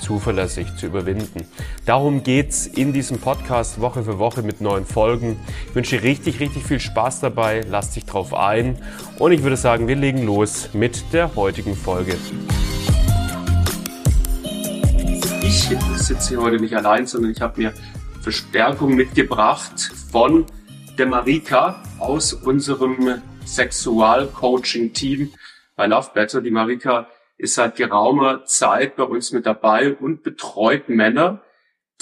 zuverlässig zu überwinden. Darum geht's in diesem Podcast Woche für Woche mit neuen Folgen. Ich wünsche dir richtig, richtig viel Spaß dabei. Lass dich drauf ein. Und ich würde sagen, wir legen los mit der heutigen Folge. Ich sitze hier heute nicht allein, sondern ich habe mir Verstärkung mitgebracht von der Marika aus unserem Sexualcoaching-Team bei Love Better. Die Marika ist seit geraumer Zeit bei uns mit dabei und betreut Männer,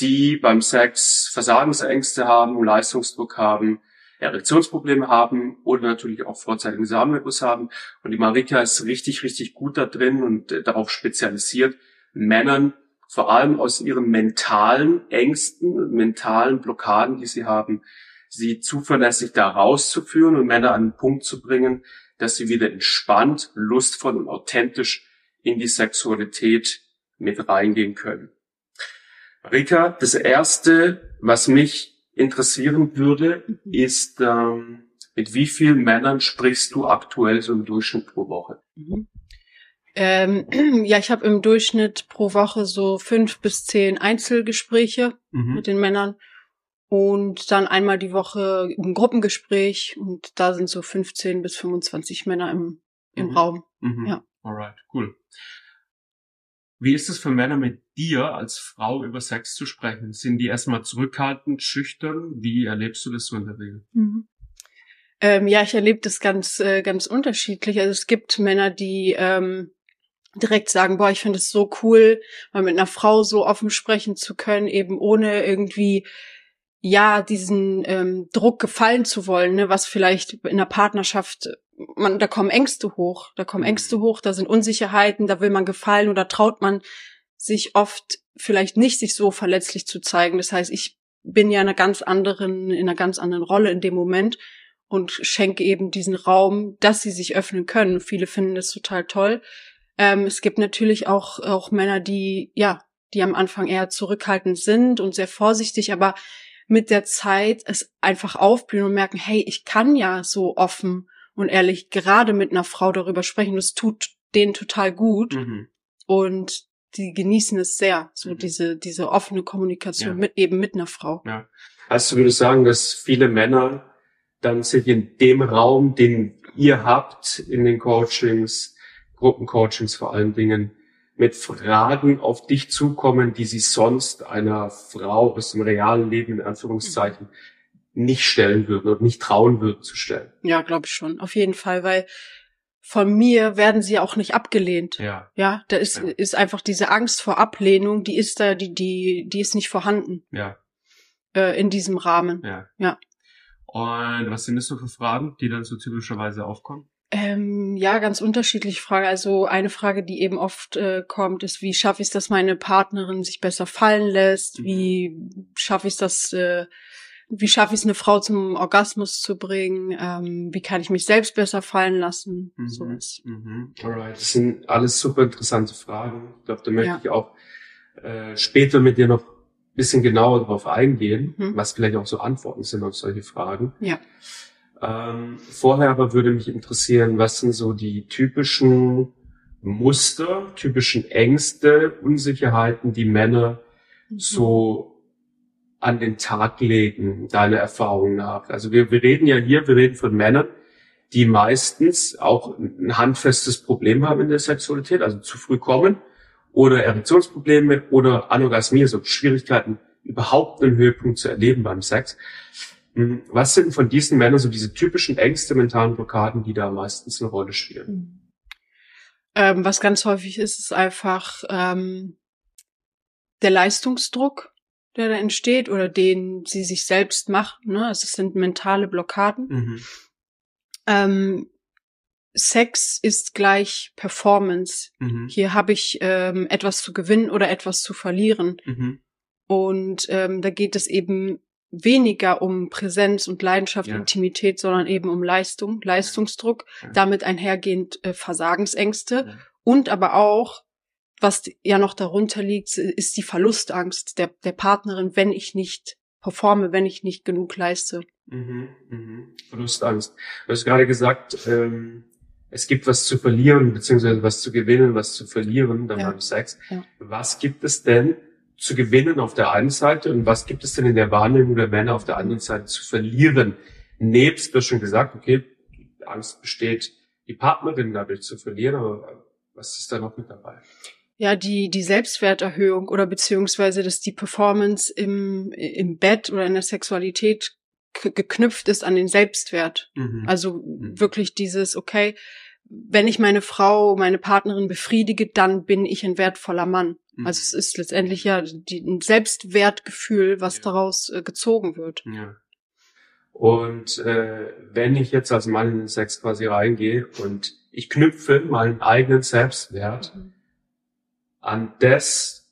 die beim Sex Versagensängste haben, Leistungsdruck haben, Erektionsprobleme haben oder natürlich auch vorzeitigen Samenerguss haben. Und die Marika ist richtig, richtig gut da drin und äh, darauf spezialisiert, Männern vor allem aus ihren mentalen Ängsten, mentalen Blockaden, die sie haben, sie zuverlässig da rauszuführen und Männer an den Punkt zu bringen, dass sie wieder entspannt, lustvoll und authentisch in die Sexualität mit reingehen können. Rika, das erste, was mich interessieren würde, ist, ähm, mit wie vielen Männern sprichst du aktuell so im Durchschnitt pro Woche? Mhm. Ähm, ja, ich habe im Durchschnitt pro Woche so fünf bis zehn Einzelgespräche mhm. mit den Männern und dann einmal die Woche ein Gruppengespräch und da sind so 15 bis 25 Männer im, im mhm. Raum. Mhm. Ja. Alright, cool. Wie ist es für Männer mit dir als Frau über Sex zu sprechen? Sind die erstmal zurückhaltend, schüchtern? Wie erlebst du das so in der Regel? Mhm. Ähm, ja, ich erlebe das ganz, äh, ganz unterschiedlich. Also es gibt Männer, die ähm, direkt sagen, boah, ich finde es so cool, mal mit einer Frau so offen sprechen zu können, eben ohne irgendwie ja diesen ähm, Druck gefallen zu wollen, ne, was vielleicht in der Partnerschaft man, da kommen Ängste hoch, da kommen mhm. Ängste hoch, da sind Unsicherheiten, da will man gefallen oder traut man sich oft vielleicht nicht, sich so verletzlich zu zeigen. Das heißt, ich bin ja in einer ganz anderen, in einer ganz anderen Rolle in dem Moment und schenke eben diesen Raum, dass sie sich öffnen können. Viele finden das total toll. Ähm, es gibt natürlich auch, auch Männer, die, ja, die am Anfang eher zurückhaltend sind und sehr vorsichtig, aber mit der Zeit es einfach aufblühen und merken, hey, ich kann ja so offen und ehrlich gerade mit einer Frau darüber sprechen. Das tut denen total gut. Mhm. Und die genießen es sehr, so mhm. diese, diese offene Kommunikation ja. mit, eben mit einer Frau. Ja. Also würde ich sagen, dass viele Männer dann sich in dem Raum, den ihr habt in den Coachings, Gruppencoachings vor allen Dingen, mit Fragen auf dich zukommen, die sie sonst einer Frau aus dem realen Leben in Anführungszeichen mhm nicht stellen würden und nicht trauen würden zu stellen. Ja, glaube ich schon, auf jeden Fall, weil von mir werden sie auch nicht abgelehnt. Ja. Ja, da ist, ja. ist einfach diese Angst vor Ablehnung, die ist da, die, die, die ist nicht vorhanden. Ja. Äh, in diesem Rahmen. Ja. Ja. Und was sind das so für Fragen, die dann so typischerweise aufkommen? Ähm, ja, ganz unterschiedliche Fragen. Also eine Frage, die eben oft äh, kommt, ist, wie schaffe ich es, dass meine Partnerin sich besser fallen lässt? Mhm. Wie schaffe ich es, dass äh, wie schaffe ich es, eine Frau zum Orgasmus zu bringen? Ähm, wie kann ich mich selbst besser fallen lassen? Mhm. Sowas. Mhm. Alright. Das sind alles super interessante Fragen. Ich glaube, da möchte ja. ich auch äh, später mit dir noch ein bisschen genauer darauf eingehen, mhm. was vielleicht auch so Antworten sind auf solche Fragen. Ja. Ähm, vorher aber würde mich interessieren, was sind so die typischen Muster, typischen Ängste, Unsicherheiten, die Männer mhm. so an den Tag legen, deiner Erfahrung nach? Also wir, wir reden ja hier, wir reden von Männern, die meistens auch ein handfestes Problem haben in der Sexualität, also zu früh kommen oder Erektionsprobleme oder Anorgasmie, also Schwierigkeiten, überhaupt einen Höhepunkt zu erleben beim Sex. Hm, was sind von diesen Männern so diese typischen Ängste, mentalen Blockaden, die da meistens eine Rolle spielen? Ähm, was ganz häufig ist, ist einfach ähm, der Leistungsdruck der da entsteht oder den sie sich selbst macht. Ne? Also es sind mentale Blockaden. Mhm. Ähm, Sex ist gleich Performance. Mhm. Hier habe ich ähm, etwas zu gewinnen oder etwas zu verlieren. Mhm. Und ähm, da geht es eben weniger um Präsenz und Leidenschaft, Ja. Intimität, sondern eben um Leistung, Leistungsdruck, Ja. damit einhergehend äh, Versagensängste Ja. und aber auch, was ja noch darunter liegt, ist die Verlustangst der, der Partnerin, wenn ich nicht performe, wenn ich nicht genug leiste. Mhm, mhm. Verlustangst. Du hast gerade gesagt, ähm, es gibt was zu verlieren, beziehungsweise was zu gewinnen, was zu verlieren dann Ja. beim Sex. Ja. Was gibt es denn zu gewinnen auf der einen Seite und was gibt es denn in der Wahrnehmung der Männer auf der anderen Seite zu verlieren? Nebst, du hast schon gesagt, okay, Angst besteht, die Partnerin dadurch zu verlieren, aber was ist da noch mit dabei? Ja, die, die Selbstwerterhöhung oder beziehungsweise, dass die Performance im, im Bett oder in der Sexualität geknüpft ist an den Selbstwert. Mhm. Also Mhm. wirklich dieses, okay, wenn ich meine Frau, meine Partnerin befriedige, dann bin ich ein wertvoller Mann. Mhm. Also es ist letztendlich ja die, ein Selbstwertgefühl, was Ja. daraus äh, gezogen wird. Ja. Und äh, wenn ich jetzt als Mann in den Sex quasi reingehe und ich knüpfe meinen eigenen Selbstwert an das,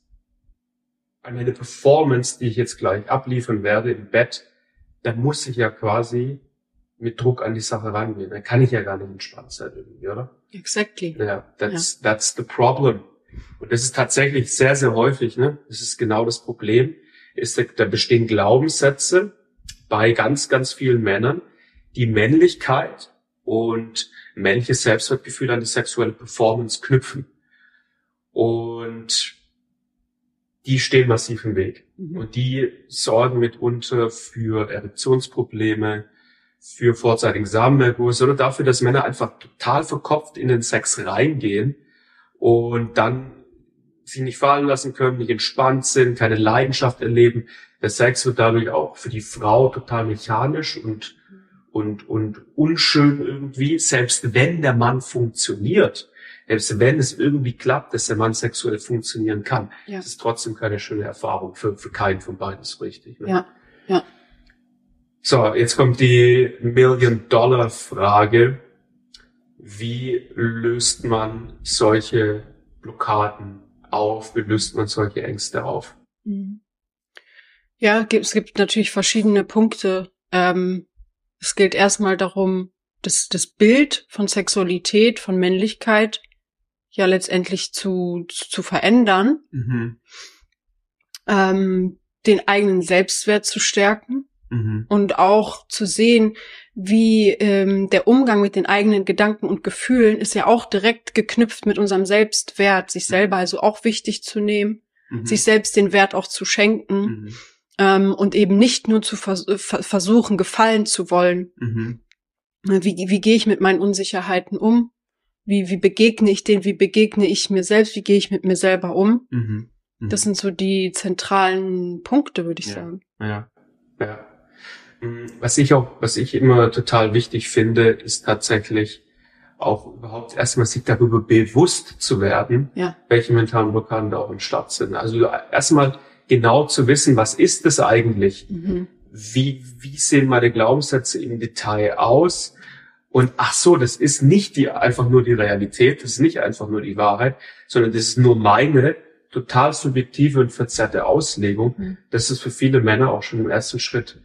an meine Performance, die ich jetzt gleich abliefern werde im Bett, dann muss ich ja quasi mit Druck an die Sache rangehen. Dann kann ich ja gar nicht entspannt sein irgendwie, oder? Exactly. Ja, that's, that's the problem. Und das ist tatsächlich sehr, sehr häufig, ne? Das ist genau das Problem. Ist, da, da bestehen Glaubenssätze bei ganz, ganz vielen Männern, die Männlichkeit und männliches Selbstwertgefühl an die sexuelle Performance knüpfen. Und die stehen massiv im Weg. Mhm. Und die sorgen mitunter für Erektionsprobleme, für vorzeitigen Samenerguss oder dafür, dass Männer einfach total verkopft in den Sex reingehen und dann sich nicht fallen lassen können, nicht entspannt sind, keine Leidenschaft erleben. Der Sex wird dadurch auch für die Frau total mechanisch und, und, und unschön irgendwie, selbst wenn der Mann funktioniert. Selbst wenn es irgendwie klappt, dass der Mann sexuell funktionieren kann, Ja. ist trotzdem keine schöne Erfahrung für, für keinen von beiden so richtig. Ne? Ja, ja. So, jetzt kommt die Million-Dollar-Frage. Wie löst man solche Blockaden auf? Wie löst man solche Ängste auf? Mhm. Ja, es gibt natürlich verschiedene Punkte. Ähm, es geht erstmal darum, das, das Bild von Sexualität, von Männlichkeit ja letztendlich zu, zu verändern, Mhm. ähm, den eigenen Selbstwert zu stärken Mhm. und auch zu sehen, wie ähm, der Umgang mit den eigenen Gedanken und Gefühlen ist ja auch direkt geknüpft mit unserem Selbstwert, sich selber also auch wichtig zu nehmen, Mhm. sich selbst den Wert auch zu schenken Mhm. ähm, und eben nicht nur zu vers ver versuchen, gefallen zu wollen. Mhm. Wie, wie gehe ich mit meinen Unsicherheiten um? Wie, wie begegne ich denen? Wie begegne ich mir selbst? Wie gehe ich mit mir selber um? Mhm. Mhm. Das sind so die zentralen Punkte, würde ich Ja. sagen. Ja, ja. Mm, Was ich auch, was ich immer total wichtig finde, ist tatsächlich auch überhaupt erstmal sich darüber bewusst zu werden, Ja. welche mentalen Blockaden da auch im Start sind. Also erstmal genau zu wissen, was ist es eigentlich? Mhm. Wie, wie sehen meine Glaubenssätze im Detail aus? Und ach so, das ist nicht die, einfach nur die Realität, das ist nicht einfach nur die Wahrheit, sondern das ist nur meine total subjektive und verzerrte Auslegung. Mhm. Das ist für viele Männer auch schon im ersten Schritt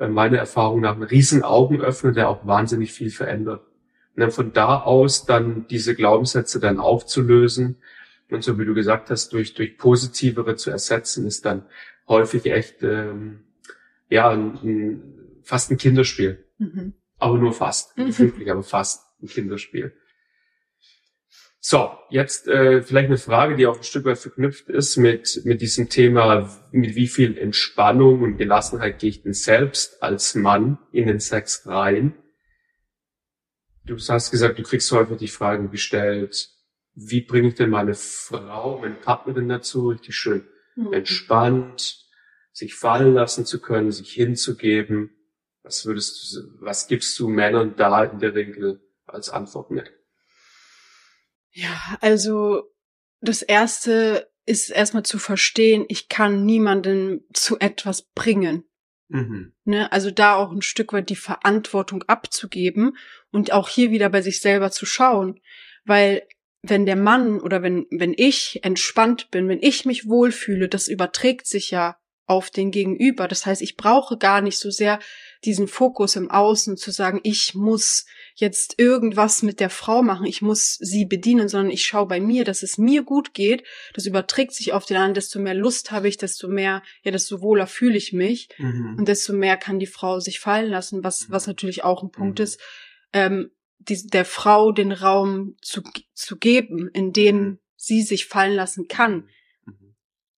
äh, meiner Erfahrung nach ein riesen Augenöffner, der auch wahnsinnig viel verändert. Und dann von da aus dann diese Glaubenssätze dann aufzulösen und so wie du gesagt hast, durch, durch positivere zu ersetzen, ist dann häufig echt ähm, ja ein, ein, fast ein Kinderspiel. Mhm. Aber nur fast. Mhm. Nicht wirklich, aber fast ein Kinderspiel. So, jetzt äh, vielleicht eine Frage, die auch ein Stück weit verknüpft ist mit, mit diesem Thema, mit wie viel Entspannung und Gelassenheit gehe ich denn selbst als Mann in den Sex rein. Du hast gesagt, du kriegst häufig die Frage gestellt, wie bringe ich denn meine Frau, meine Partnerin dazu, richtig schön Mhm. entspannt, sich fallen lassen zu können, sich hinzugeben. Was würdest du, was gibst du Männern da in der Regel als Antwort mit? Ja, also das erste ist erstmal zu verstehen, ich kann niemanden zu etwas bringen. Mhm. Ne? Also da auch ein Stück weit die Verantwortung abzugeben und auch hier wieder bei sich selber zu schauen. Weil wenn der Mann oder wenn, wenn ich entspannt bin, wenn ich mich wohlfühle, das überträgt sich ja auf den Gegenüber. Das heißt, ich brauche gar nicht so sehr diesen Fokus im Außen zu sagen, ich muss jetzt irgendwas mit der Frau machen, ich muss sie bedienen, sondern ich schaue bei mir, dass es mir gut geht. Das überträgt sich auf den anderen, desto mehr Lust habe ich, desto mehr, ja, desto wohler fühle ich mich mhm. und desto mehr kann die Frau sich fallen lassen, was, was mhm. natürlich auch ein Punkt mhm. ist, ähm, die, der Frau den Raum zu, zu geben, in dem mhm. sie sich fallen lassen kann. Mhm.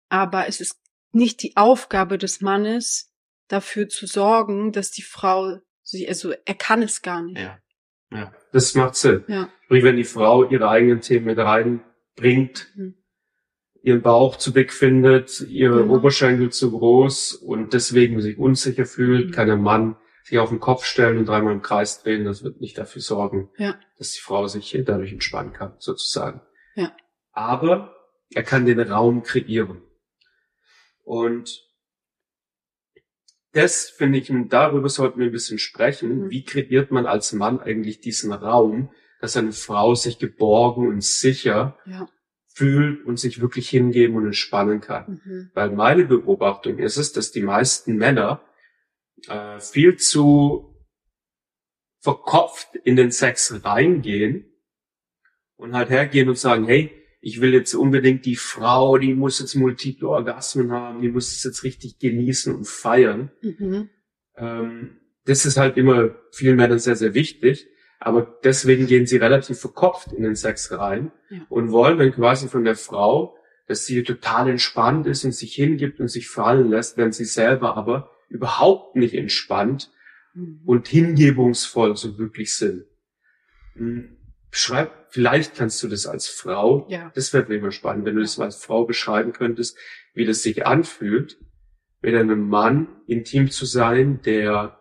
Aber es ist nicht die Aufgabe des Mannes, dafür zu sorgen, dass die Frau sich, also er kann es gar nicht. Ja, ja. das macht Sinn. Ja. Sprich, wenn die Frau ihre eigenen Themen mit reinbringt, mhm. ihren Bauch zu dick findet, ihre genau. Oberschenkel zu groß und deswegen sich unsicher fühlt, mhm. kann der Mann sich auf den Kopf stellen und dreimal im Kreis drehen. Das wird nicht dafür sorgen, ja. dass die Frau sich dadurch entspannen kann, sozusagen. Ja. Aber er kann den Raum kreieren. Und das finde ich, darüber sollten wir ein bisschen sprechen. Mhm. Wie kreiert man als Mann eigentlich diesen Raum, dass eine Frau sich geborgen und sicher ja. fühlt und sich wirklich hingeben und entspannen kann? Mhm. Weil meine Beobachtung ist es, dass die meisten Männer äh, viel zu verkopft in den Sex reingehen und halt hergehen und sagen, hey, ich will jetzt unbedingt die Frau, die muss jetzt multiple Orgasmen haben, die muss es jetzt richtig genießen und feiern. Mhm. Ähm, das ist halt immer vielen Männern sehr, sehr wichtig. Aber deswegen gehen sie relativ verkopft in den Sex rein ja. und wollen dann quasi von der Frau, dass sie total entspannt ist und sich hingibt und sich fallen lässt, wenn sie selber aber überhaupt nicht entspannt mhm. und hingebungsvoll so wirklich sind. Beschreib, vielleicht kannst du das als Frau, ja. das wäre mir immer spannend, wenn du das als Frau beschreiben könntest, wie das sich anfühlt, mit einem Mann intim zu sein, der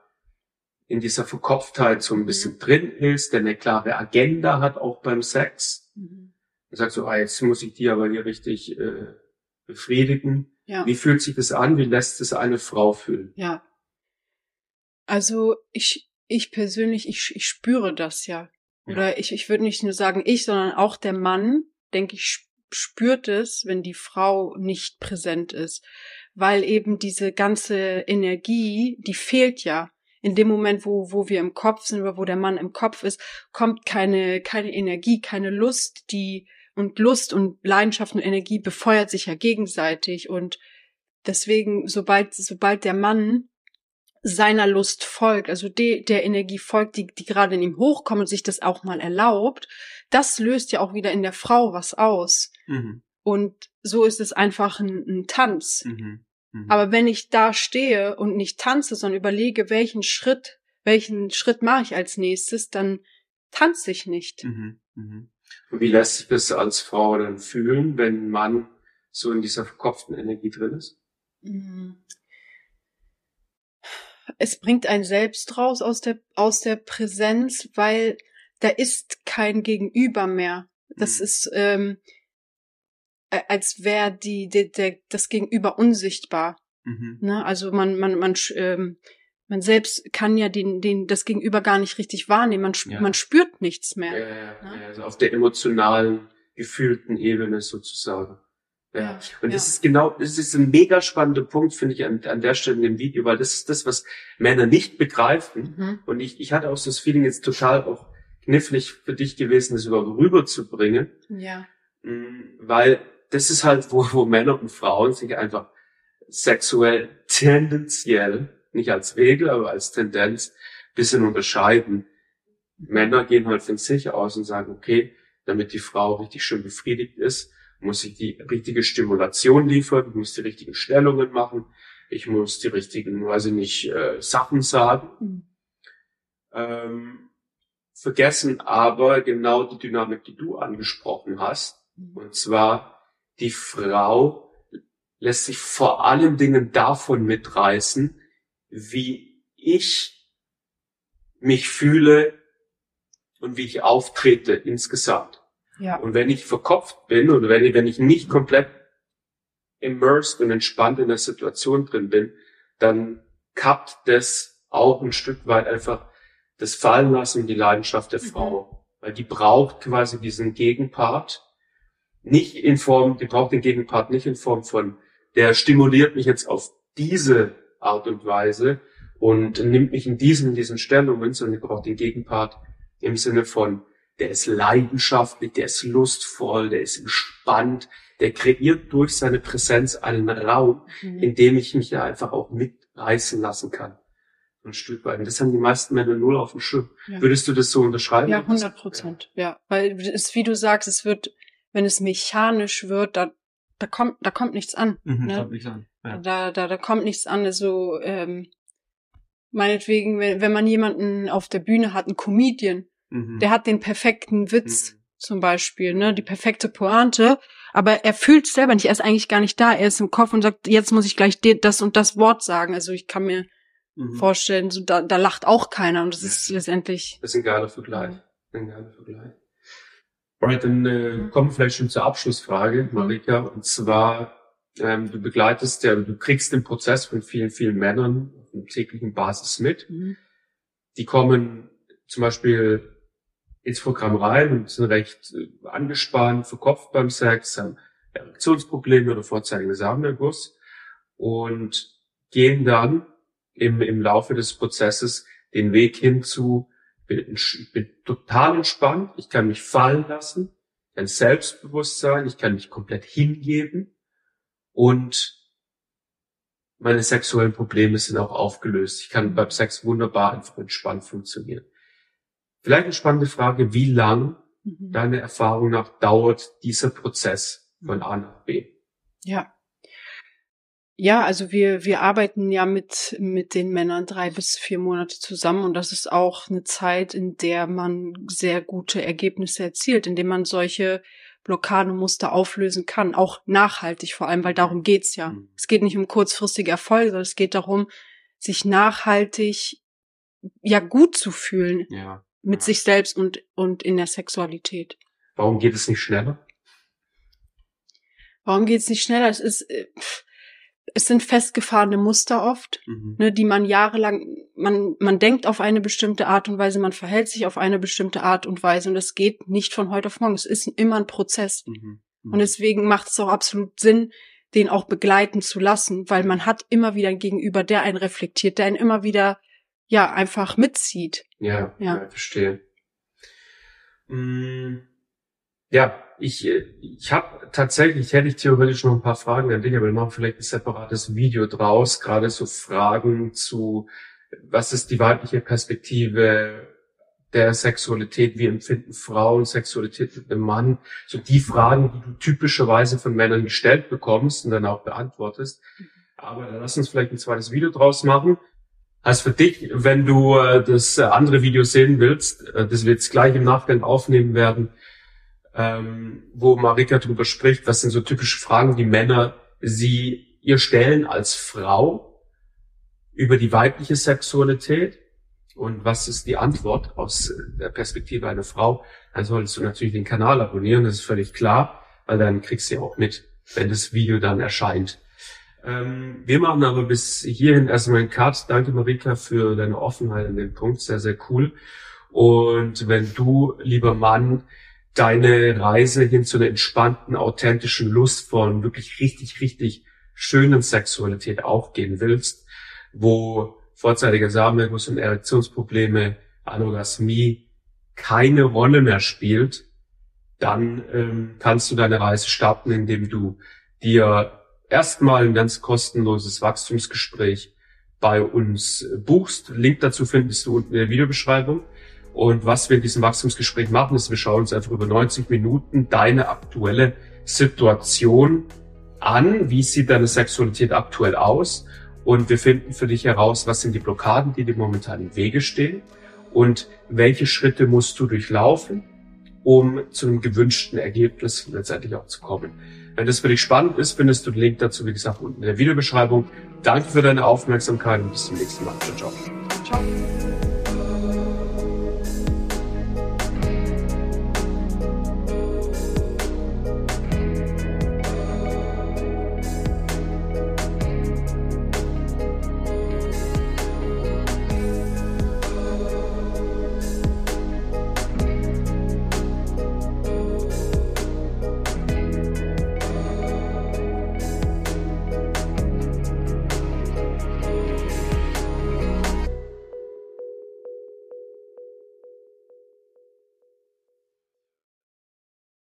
in dieser Verkopftheit so ein bisschen mhm. drin ist, der eine klare Agenda hat, auch beim Sex. Mhm. Und sagt so, ah, jetzt muss ich die aber hier richtig äh, befriedigen. Ja. Wie fühlt sich das an? Wie lässt es eine Frau fühlen? Ja. Also ich, ich persönlich, ich, ich spüre das ja. Oder ich, ich würde nicht nur sagen ich, sondern auch der Mann, denke ich, spürt es, wenn die Frau nicht präsent ist. Weil eben diese ganze Energie, die fehlt ja. In dem Moment, wo, wo wir im Kopf sind oder wo der Mann im Kopf ist, kommt keine, keine Energie, keine Lust, die, und Lust und Leidenschaft und Energie befeuert sich ja gegenseitig und deswegen, sobald, sobald der Mann seiner Lust folgt, also de, der Energie folgt, die, die gerade in ihm hochkommt und sich das auch mal erlaubt, das löst ja auch wieder in der Frau was aus. Mhm. Und so ist es einfach ein, ein Tanz. Mhm. Mhm. Aber wenn ich da stehe und nicht tanze, sondern überlege, welchen Schritt, welchen Schritt mache ich als nächstes, dann tanze ich nicht. Mhm. Mhm. Und wie lässt sich das als Frau dann fühlen, wenn ein Mann so in dieser verkopften Energie drin ist? Es bringt einen selbst raus aus der, aus der Präsenz, weil da ist kein Gegenüber mehr. Das mhm. ist, ähm, als wäre die, die, der, das Gegenüber unsichtbar. Mhm. Ne? Also man, man, man, ähm, man selbst kann ja den, den, das Gegenüber gar nicht richtig wahrnehmen. Man, ja. man spürt nichts mehr. Ja, ja, ne? ja, also auf der emotionalen, gefühlten Ebene sozusagen. Ja. Und ja. das ist genau, das ist ein mega spannender Punkt, finde ich, an, an der Stelle in dem Video, weil das ist das, was Männer nicht begreifen. Mhm. Und ich, ich hatte auch so das Feeling jetzt total auch knifflig für dich gewesen, das überhaupt rüberzubringen. Ja. Mm, weil das ist halt, wo, wo Männer und Frauen sich einfach sexuell tendenziell, nicht als Regel, aber als Tendenz, bisschen unterscheiden. Männer gehen halt von sich aus und sagen, okay, damit die Frau richtig schön befriedigt ist, muss ich die richtige Stimulation liefern, ich muss die richtigen Stellungen machen, ich muss die richtigen, weiß ich nicht, äh, Sachen sagen. Mhm. Ähm, vergessen aber genau die Dynamik, die du angesprochen hast. Mhm. Und zwar, die Frau lässt sich vor allen Dingen davon mitreißen, wie ich mich fühle und wie ich auftrete insgesamt. Ja. Und wenn ich verkopft bin oder wenn ich, wenn ich nicht komplett immersed und entspannt in der Situation drin bin, dann kappt das auch ein Stück weit einfach das Fallenlassen und die Leidenschaft der mhm. Frau. Weil die braucht quasi diesen Gegenpart. Nicht in Form, die braucht den Gegenpart nicht in Form von, der stimuliert mich jetzt auf diese Art und Weise und nimmt mich in diesen, in diesen Stellungen, sondern ich brauche den Gegenpart im Sinne von, der ist leidenschaftlich, der ist lustvoll, der ist entspannt, der kreiert durch seine Präsenz einen Raum, mhm. in dem ich mich ja einfach auch mitreißen lassen kann. Ein Stück weit. Und das haben die meisten Männer null auf dem Schirm. Ja. Würdest du das so unterschreiben? Ja, 100 Prozent. Ja. ja, weil es, wie du sagst, es wird, wenn es mechanisch wird, da, da kommt, da kommt nichts an. Mhm, ne? kommt nichts an. Ja. Da, da, da kommt nichts an. Also, ähm, meinetwegen, wenn, wenn man jemanden auf der Bühne hat, einen Comedian, mhm. der hat den perfekten Witz, mhm. zum Beispiel, ne, die perfekte Pointe, aber er fühlt selber nicht, er ist eigentlich gar nicht da, er ist im Kopf und sagt, jetzt muss ich gleich das und das Wort sagen. Also ich kann mir mhm. vorstellen, so da, da lacht auch keiner und das ist letztendlich. Das ist ein geiler Vergleich. Ein geiler Vergleich. Alright, dann äh, kommen wir vielleicht schon zur Abschlussfrage, mhm. Marika. Und zwar, ähm, du begleitest ja, du kriegst den Prozess von vielen, vielen Männern auf einer täglichen Basis mit. Mhm. Die kommen zum Beispiel ins Programm rein und sind recht äh, angespannt, verkopft beim Sex, haben Erektionsprobleme oder vorzeigende Samenerguss und gehen dann im, im Laufe des Prozesses den Weg hin zu, bin, bin total entspannt, ich kann mich fallen lassen, ein Selbstbewusstsein, ich kann mich komplett hingeben und meine sexuellen Probleme sind auch aufgelöst. Ich kann beim Sex wunderbar einfach entspannt funktionieren. Vielleicht eine spannende Frage, wie lang mhm. deiner Erfahrung nach dauert dieser Prozess von A nach B? Ja. Ja, also wir, wir arbeiten ja mit, mit den Männern drei bis vier Monate zusammen und das ist auch eine Zeit, in der man sehr gute Ergebnisse erzielt, indem man solche Blockademuster auflösen kann, auch nachhaltig vor allem, weil darum geht's ja. Mhm. Es geht nicht um kurzfristige Erfolge, sondern es geht darum, sich nachhaltig ja gut zu fühlen. Ja mit sich selbst und, und in der Sexualität. Warum geht es nicht schneller? Warum geht es nicht schneller? Es ist, äh, es sind festgefahrene Muster oft, mhm. ne, die man jahrelang, man, man denkt auf eine bestimmte Art und Weise, man verhält sich auf eine bestimmte Art und Weise und es geht nicht von heute auf morgen. Es ist immer ein Prozess. Mhm. Mhm. Und deswegen macht es auch absolut Sinn, den auch begleiten zu lassen, weil man hat immer wieder ein Gegenüber, der einen reflektiert, der einen immer wieder ja einfach mitzieht. Ja, ja. ja verstehe. Mm, ja, ich, ich habe tatsächlich, hätte ich theoretisch noch ein paar Fragen an dich, aber wir machen vielleicht ein separates Video draus, gerade so Fragen zu, was ist die weibliche Perspektive der Sexualität, wie empfinden Frauen Sexualität mit einem Mann, so die Fragen, die du typischerweise von Männern gestellt bekommst und dann auch beantwortest. Mhm. Aber dann lass uns vielleicht ein zweites Video draus machen. Also für dich, wenn du äh, das äh, andere Video sehen willst, äh, das wir jetzt gleich im Nachgang aufnehmen werden, ähm, wo Marika darüber spricht, was sind so typische Fragen, die Männer sie ihr stellen als Frau über die weibliche Sexualität und was ist die Antwort aus der Perspektive einer Frau, dann solltest du natürlich den Kanal abonnieren, das ist völlig klar, weil dann kriegst du ja auch mit, wenn das Video dann erscheint. Ähm, wir machen aber bis hierhin erstmal einen Cut. Danke Marika für deine Offenheit an dem Punkt. Sehr, sehr cool. Und wenn du, lieber Mann, deine Reise hin zu einer entspannten, authentischen, lustvollen, wirklich richtig, richtig schönen Sexualität aufgehen willst, wo vorzeitiger Samenerguss und Erektionsprobleme, Anorgasmie keine Rolle mehr spielt, dann ähm, kannst du deine Reise starten, indem du dir erstmal ein ganz kostenloses Wachstumsgespräch bei uns buchst. Link dazu findest du unten in der Videobeschreibung. Und was wir in diesem Wachstumsgespräch machen, ist, wir schauen uns einfach über 90 Minuten deine aktuelle Situation an. Wie sieht deine Sexualität aktuell aus? Und wir finden für dich heraus, was sind die Blockaden, die dir momentan im Wege stehen und welche Schritte musst du durchlaufen, um zu einem gewünschten Ergebnis letztendlich auch zu kommen. Wenn das für dich spannend ist, findest du den Link dazu, wie gesagt, unten in der Videobeschreibung. Danke für deine Aufmerksamkeit und bis zum nächsten Mal. Ciao, ciao.